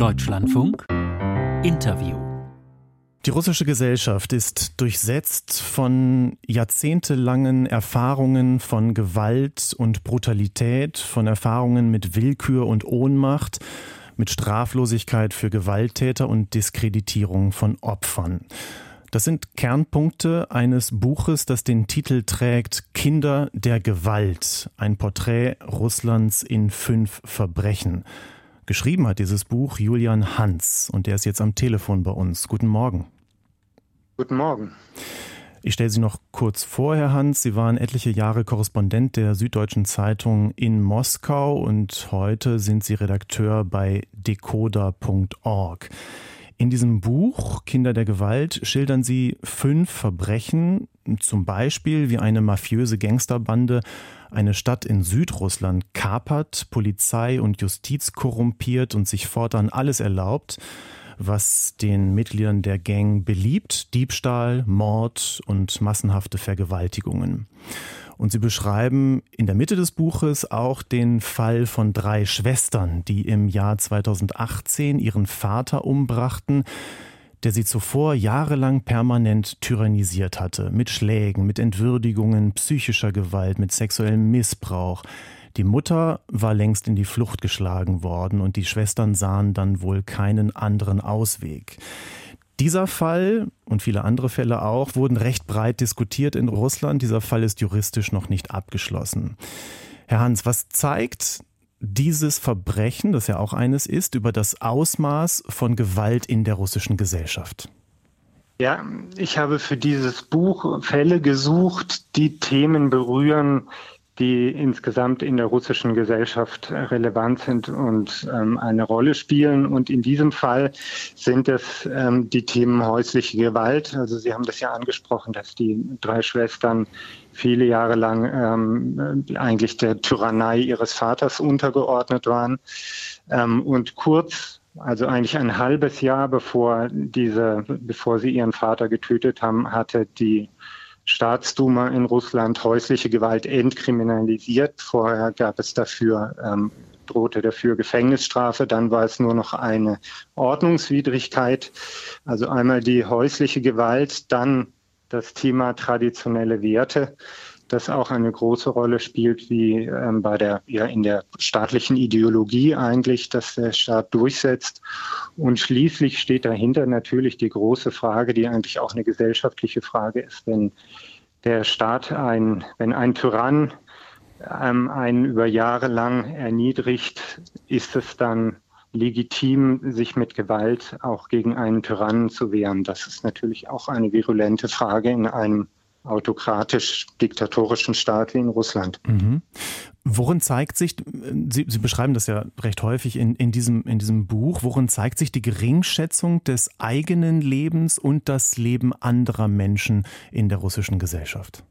Deutschlandfunk Interview die russische Gesellschaft ist durchsetzt von jahrzehntelangen Erfahrungen von Gewalt und Brutalität, von Erfahrungen mit Willkür und Ohnmacht, mit Straflosigkeit für Gewalttäter und Diskreditierung von Opfern. Das sind Kernpunkte eines Buches, das den Titel trägt Kinder der Gewalt, ein Porträt Russlands in fünf Verbrechen. Geschrieben hat dieses Buch Julian Hans und der ist jetzt am Telefon bei uns. Guten Morgen. Guten Morgen. Ich stelle Sie noch kurz vor, Herr Hans. Sie waren etliche Jahre Korrespondent der Süddeutschen Zeitung in Moskau und heute sind Sie Redakteur bei decoder.org. In diesem Buch Kinder der Gewalt schildern Sie fünf Verbrechen, zum Beispiel wie eine mafiöse Gangsterbande eine Stadt in Südrussland kapert, Polizei und Justiz korrumpiert und sich fortan alles erlaubt, was den Mitgliedern der Gang beliebt, Diebstahl, Mord und massenhafte Vergewaltigungen. Und sie beschreiben in der Mitte des Buches auch den Fall von drei Schwestern, die im Jahr 2018 ihren Vater umbrachten, der sie zuvor jahrelang permanent tyrannisiert hatte, mit Schlägen, mit Entwürdigungen, psychischer Gewalt, mit sexuellem Missbrauch. Die Mutter war längst in die Flucht geschlagen worden und die Schwestern sahen dann wohl keinen anderen Ausweg. Dieser Fall und viele andere Fälle auch wurden recht breit diskutiert in Russland. Dieser Fall ist juristisch noch nicht abgeschlossen. Herr Hans, was zeigt dieses Verbrechen, das ja auch eines ist, über das Ausmaß von Gewalt in der russischen Gesellschaft? Ja, ich habe für dieses Buch Fälle gesucht, die Themen berühren, die insgesamt in der russischen Gesellschaft relevant sind und ähm, eine Rolle spielen. Und in diesem Fall sind es ähm, die Themen häusliche Gewalt. Also Sie haben das ja angesprochen, dass die drei Schwestern viele Jahre lang ähm, eigentlich der Tyrannei ihres Vaters untergeordnet waren. Ähm, und kurz, also eigentlich ein halbes Jahr bevor diese, bevor sie ihren Vater getötet haben, hatte die Staatsduma in Russland häusliche Gewalt entkriminalisiert. Vorher gab es dafür ähm, drohte dafür Gefängnisstrafe, dann war es nur noch eine Ordnungswidrigkeit. Also einmal die häusliche Gewalt, dann das Thema traditionelle Werte, das auch eine große Rolle spielt, wie ähm, bei der, ja, in der staatlichen Ideologie eigentlich, dass der Staat durchsetzt. Und schließlich steht dahinter natürlich die große Frage, die eigentlich auch eine gesellschaftliche Frage ist, wenn der Staat ein, wenn ein Tyrann ähm, einen über Jahre lang erniedrigt, ist es dann legitim, sich mit Gewalt auch gegen einen Tyrannen zu wehren. Das ist natürlich auch eine virulente Frage in einem autokratisch-diktatorischen Staat wie in Russland. Mhm. Worin zeigt sich, Sie, Sie, beschreiben das ja recht häufig in, in, diesem, in diesem Buch, worin zeigt sich die Geringschätzung des eigenen Lebens und das Leben anderer Menschen in der russischen Gesellschaft?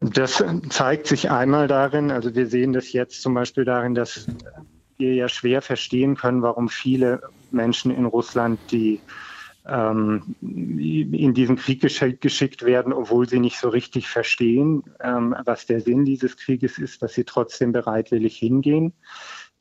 Das zeigt sich einmal darin, also wir sehen das jetzt zum Beispiel darin, dass wir ja schwer verstehen können, warum viele Menschen in Russland, die in diesen Krieg geschickt werden, obwohl sie nicht so richtig verstehen, ähm, was der Sinn dieses Krieges ist, dass sie trotzdem bereitwillig hingehen.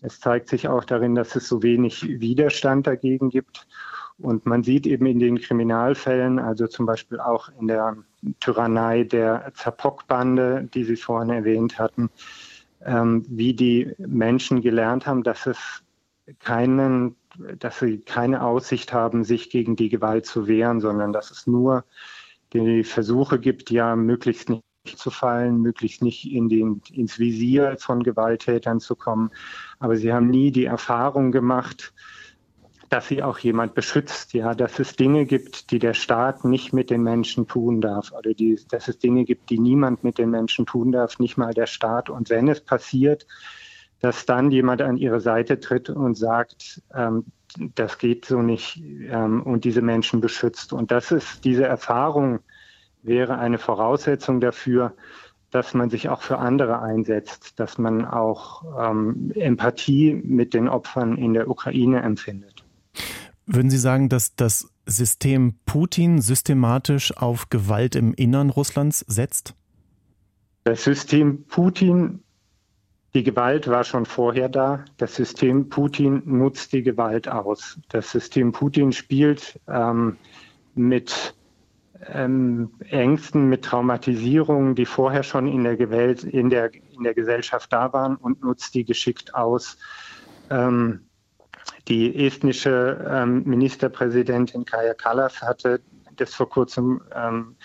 Es zeigt sich auch darin, dass es so wenig Widerstand dagegen gibt. Und man sieht eben in den Kriminalfällen, also zum Beispiel auch in der Tyrannei der Zapok-Bande, die Sie vorhin erwähnt hatten, ähm, wie die Menschen gelernt haben, dass es keinen, dass sie keine Aussicht haben, sich gegen die Gewalt zu wehren, sondern dass es nur die Versuche gibt, ja möglichst nicht zu fallen, möglichst nicht in den, ins Visier von Gewalttätern zu kommen. Aber sie haben nie die Erfahrung gemacht, dass sie auch jemand beschützt, ja, dass es Dinge gibt, die der Staat nicht mit den Menschen tun darf, oder die, dass es Dinge gibt, die niemand mit den Menschen tun darf, nicht mal der Staat. Und wenn es passiert, dass dann jemand an ihre Seite tritt und sagt, ähm, das geht so nicht ähm, und diese Menschen beschützt. Und das ist, diese Erfahrung wäre eine Voraussetzung dafür, dass man sich auch für andere einsetzt, dass man auch ähm, Empathie mit den Opfern in der Ukraine empfindet. Würden Sie sagen, dass das System Putin systematisch auf Gewalt im Innern Russlands setzt? Das System Putin Die Gewalt war schon vorher da. Das System Putin nutzt die Gewalt aus. Das System Putin spielt ähm, mit ähm, Ängsten, mit Traumatisierungen, die vorher schon in der, Gewalt, in, der, in der Gesellschaft da waren und nutzt die geschickt aus. Ähm, die estnische ähm, Ministerpräsidentin Kaja Kallas hatte das vor kurzem ähm,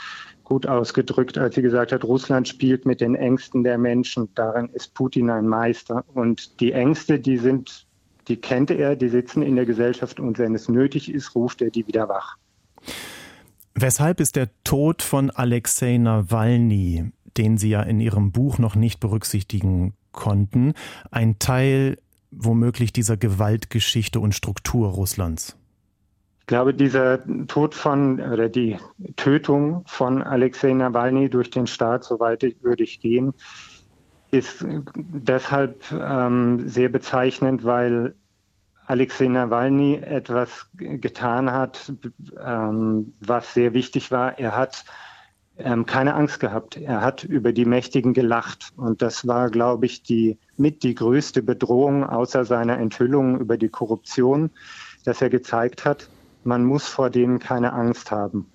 gut ausgedrückt, als sie gesagt hat, Russland spielt mit den Ängsten der Menschen. Darin ist Putin ein Meister. Und die Ängste, die sind, die kennt er, die sitzen in der Gesellschaft und wenn es nötig ist, ruft er die wieder wach. Weshalb ist der Tod von Alexei Nawalny, den Sie ja in Ihrem Buch noch nicht berücksichtigen konnten, ein Teil womöglich dieser Gewaltgeschichte und Struktur Russlands? Ich glaube, dieser Tod von oder die Tötung von Alexei Nawalny durch den Staat, soweit würde ich gehen, ist deshalb ähm, sehr bezeichnend, weil Alexei Nawalny etwas getan hat, ähm, was sehr wichtig war. Er hat ähm, keine Angst gehabt. Er hat über die Mächtigen gelacht. Und das war, glaube ich, die mit die größte Bedrohung außer seiner Enthüllung über die Korruption, dass er gezeigt hat, man muss vor denen keine Angst haben.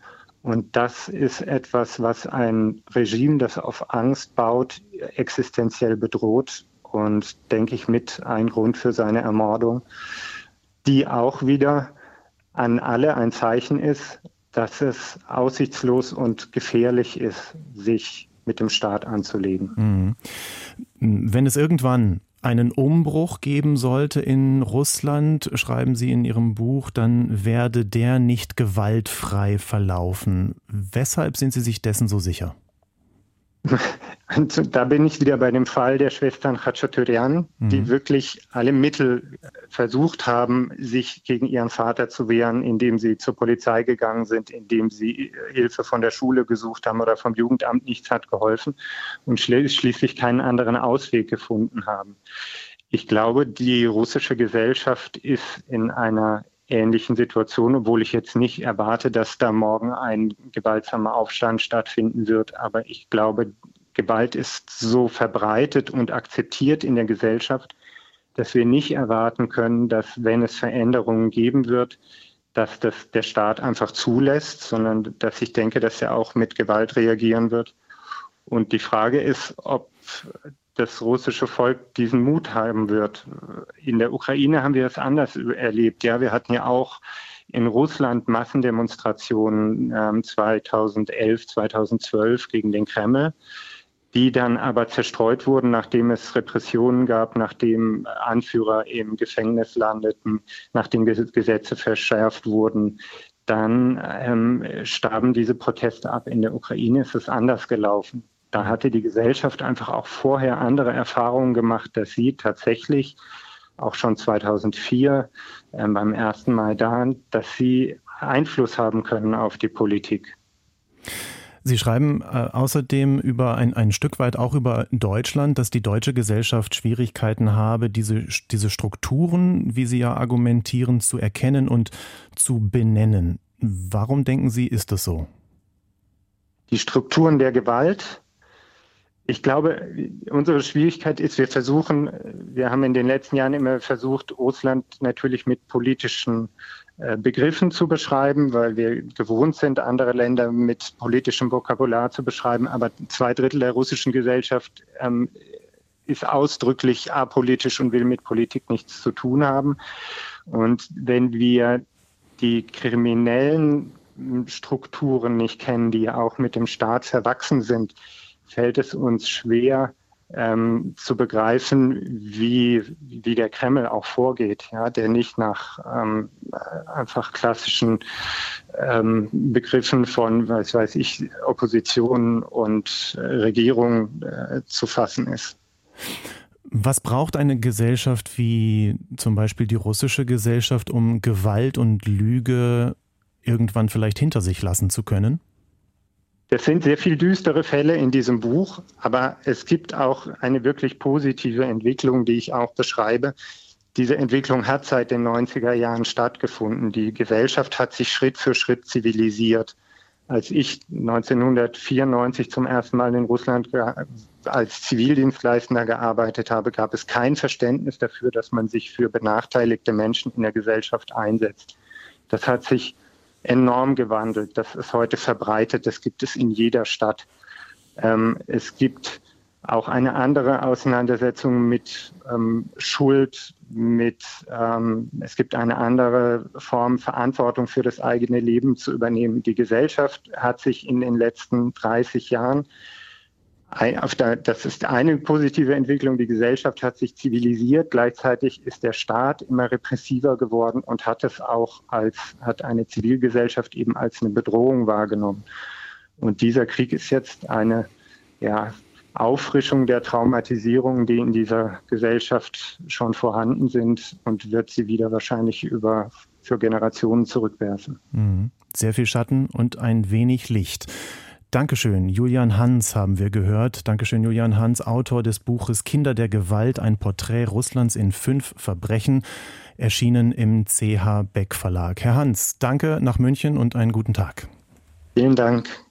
Und das ist etwas, was ein Regime, das auf Angst baut, existenziell bedroht und denke ich mit ein Grund für seine Ermordung, die auch wieder an alle ein Zeichen ist, dass es aussichtslos und gefährlich ist, sich mit dem Staat anzulegen. Mhm. Wenn es irgendwann einen Umbruch geben sollte in Russland, schreiben Sie in Ihrem Buch, dann werde der nicht gewaltfrei verlaufen. Weshalb sind Sie sich dessen so sicher? Und da bin ich wieder bei dem Fall der Schwestern Khachaturian, mhm. die wirklich alle Mittel versucht haben, sich gegen ihren Vater zu wehren, indem sie zur Polizei gegangen sind, indem sie Hilfe von der Schule gesucht haben oder vom Jugendamt. Nichts hat geholfen und schließlich keinen anderen Ausweg gefunden haben. Ich glaube, die russische Gesellschaft ist in einer ähnlichen Situation, obwohl ich jetzt nicht erwarte, dass da morgen ein gewaltsamer Aufstand stattfinden wird. Aber ich glaube, Gewalt ist so verbreitet und akzeptiert in der Gesellschaft, dass wir nicht erwarten können, dass wenn es Veränderungen geben wird, dass das der Staat einfach zulässt, sondern dass ich denke, dass er auch mit Gewalt reagieren wird. Und die Frage ist, ob das russische Volk diesen Mut haben wird. In der Ukraine haben wir es anders erlebt. Ja, wir hatten ja auch in Russland Massendemonstrationen äh, 2011, 2012 gegen den Kreml die dann aber zerstreut wurden, nachdem es Repressionen gab, nachdem Anführer im Gefängnis landeten, nachdem Gesetze verschärft wurden. Dann ähm, starben diese Proteste ab. In der Ukraine ist es anders gelaufen. Da hatte die Gesellschaft einfach auch vorher andere Erfahrungen gemacht, dass sie tatsächlich auch schon 2004 äh, beim ersten Maidan, dass sie Einfluss haben können auf die Politik. Sie schreiben äh, außerdem über ein, ein Stück weit auch über Deutschland, dass die deutsche Gesellschaft Schwierigkeiten habe, diese, diese Strukturen, wie Sie ja argumentieren, zu erkennen und zu benennen. Warum denken Sie, ist das so? Die Strukturen der Gewalt. Ich glaube, unsere Schwierigkeit ist, wir versuchen, wir haben in den letzten Jahren immer versucht, Russland natürlich mit politischen äh, Begriffen zu beschreiben, weil wir gewohnt sind, andere Länder mit politischem Vokabular zu beschreiben. Aber zwei Drittel der russischen Gesellschaft ähm, ist ausdrücklich apolitisch und will mit Politik nichts zu tun haben. Und wenn wir die kriminellen Strukturen nicht kennen, die auch mit dem Staat verwachsen sind, fällt es uns schwer, ähm, zu begreifen, wie, wie der Kreml auch vorgeht, ja, der nicht nach ähm, einfach klassischen ähm, Begriffen von, was weiß ich, Opposition und äh, Regierung äh, zu fassen ist. Was braucht eine Gesellschaft wie zum Beispiel die russische Gesellschaft, um Gewalt und Lüge irgendwann vielleicht hinter sich lassen zu können? Das sind sehr viel düstere Fälle in diesem Buch, aber es gibt auch eine wirklich positive Entwicklung, die ich auch beschreibe. Diese Entwicklung hat seit den 90er Jahren stattgefunden. Die Gesellschaft hat sich Schritt für Schritt zivilisiert. als ich 1994 zum ersten Mal in Russland als Zivildienstleistender gearbeitet habe, gab es kein Verständnis dafür, dass man sich für benachteiligte Menschen in der Gesellschaft einsetzt. Das hat sich enorm gewandelt. Das ist heute verbreitet. Das gibt es in jeder Stadt. Ähm, es gibt auch eine andere Auseinandersetzung mit ähm, Schuld, mit ähm, es gibt eine andere Form Verantwortung für das eigene Leben zu übernehmen. Die Gesellschaft hat sich in den letzten 30 Jahren das ist eine positive Entwicklung. Die Gesellschaft hat sich zivilisiert. Gleichzeitig ist der Staat immer repressiver geworden und hat es auch als, hat eine Zivilgesellschaft eben als eine Bedrohung wahrgenommen. Und dieser Krieg ist jetzt eine, ja, Auffrischung der Traumatisierungen, die in dieser Gesellschaft schon vorhanden sind und wird sie wieder wahrscheinlich über für Generationen zurückwerfen. Mhm. Sehr viel Schatten und ein wenig Licht. Dankeschön, Julian Hans haben wir gehört. Dankeschön, Julian Hans, Autor des Buches Kinder der Gewalt, ein Porträt Russlands in fünf Verbrechen, erschienen im CH Beck Verlag. Herr Hans, danke nach München und einen guten Tag. Vielen Dank.